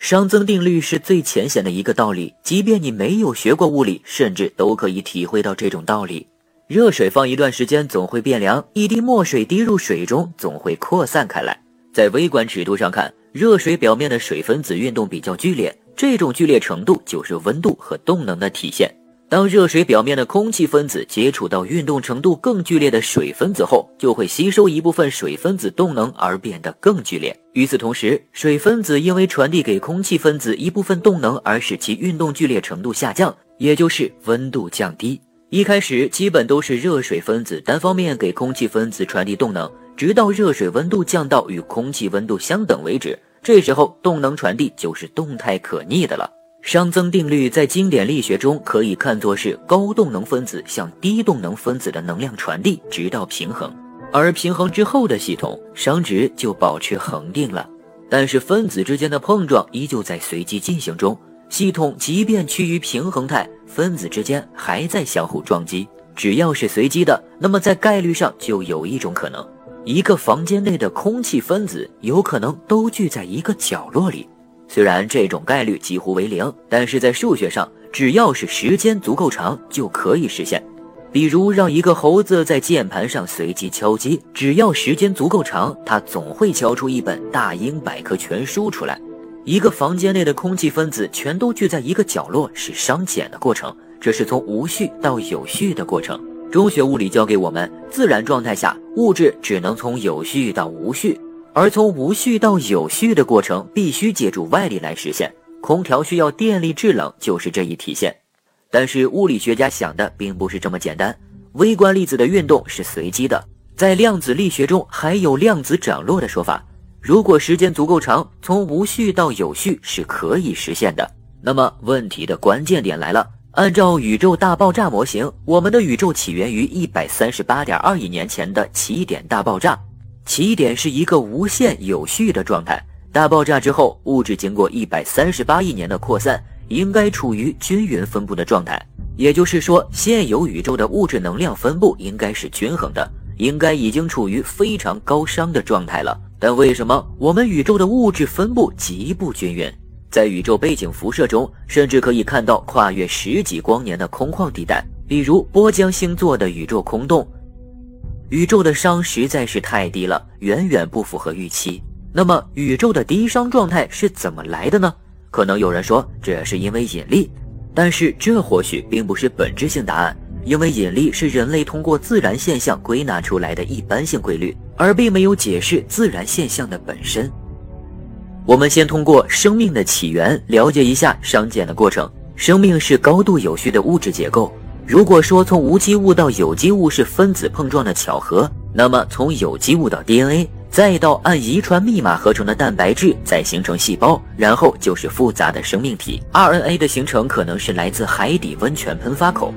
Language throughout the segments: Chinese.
熵增定律是最浅显的一个道理，即便你没有学过物理，甚至都可以体会到这种道理。热水放一段时间总会变凉，一滴墨水滴入水中总会扩散开来。在微观尺度上看，热水表面的水分子运动比较剧烈，这种剧烈程度就是温度和动能的体现。当热水表面的空气分子接触到运动程度更剧烈的水分子后，就会吸收一部分水分子动能而变得更剧烈。与此同时，水分子因为传递给空气分子一部分动能而使其运动剧烈程度下降，也就是温度降低。一开始基本都是热水分子单方面给空气分子传递动能，直到热水温度降到与空气温度相等为止，这时候动能传递就是动态可逆的了。熵增定律在经典力学中可以看作是高动能分子向低动能分子的能量传递，直到平衡。而平衡之后的系统，熵值就保持恒定了。但是分子之间的碰撞依旧在随机进行中，系统即便趋于平衡态，分子之间还在相互撞击。只要是随机的，那么在概率上就有一种可能：一个房间内的空气分子有可能都聚在一个角落里。虽然这种概率几乎为零，但是在数学上，只要是时间足够长，就可以实现。比如让一个猴子在键盘上随机敲击，只要时间足够长，它总会敲出一本大英百科全书出来。一个房间内的空气分子全都聚在一个角落，是熵减的过程，这是从无序到有序的过程。中学物理教给我们，自然状态下，物质只能从有序到无序。而从无序到有序的过程，必须借助外力来实现。空调需要电力制冷，就是这一体现。但是物理学家想的并不是这么简单。微观粒子的运动是随机的，在量子力学中还有量子涨落的说法。如果时间足够长，从无序到有序是可以实现的。那么问题的关键点来了：按照宇宙大爆炸模型，我们的宇宙起源于一百三十八点二亿年前的起点大爆炸。起点是一个无限有序的状态，大爆炸之后，物质经过一百三十八亿年的扩散，应该处于均匀分布的状态。也就是说，现有宇宙的物质能量分布应该是均衡的，应该已经处于非常高熵的状态了。但为什么我们宇宙的物质分布极不均匀？在宇宙背景辐射中，甚至可以看到跨越十几光年的空旷地带，比如波江星座的宇宙空洞。宇宙的熵实在是太低了，远远不符合预期。那么，宇宙的低熵状态是怎么来的呢？可能有人说，这是因为引力，但是这或许并不是本质性答案，因为引力是人类通过自然现象归纳出来的一般性规律，而并没有解释自然现象的本身。我们先通过生命的起源了解一下熵减的过程。生命是高度有序的物质结构。如果说从无机物到有机物是分子碰撞的巧合，那么从有机物到 DNA，再到按遗传密码合成的蛋白质，再形成细胞，然后就是复杂的生命体。RNA 的形成可能是来自海底温泉喷发口。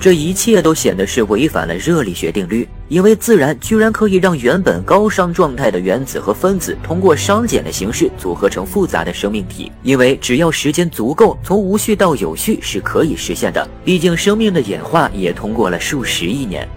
这一切都显得是违反了热力学定律，因为自然居然可以让原本高熵状态的原子和分子通过熵减的形式组合成复杂的生命体。因为只要时间足够，从无序到有序是可以实现的。毕竟生命的演化也通过了数十亿年。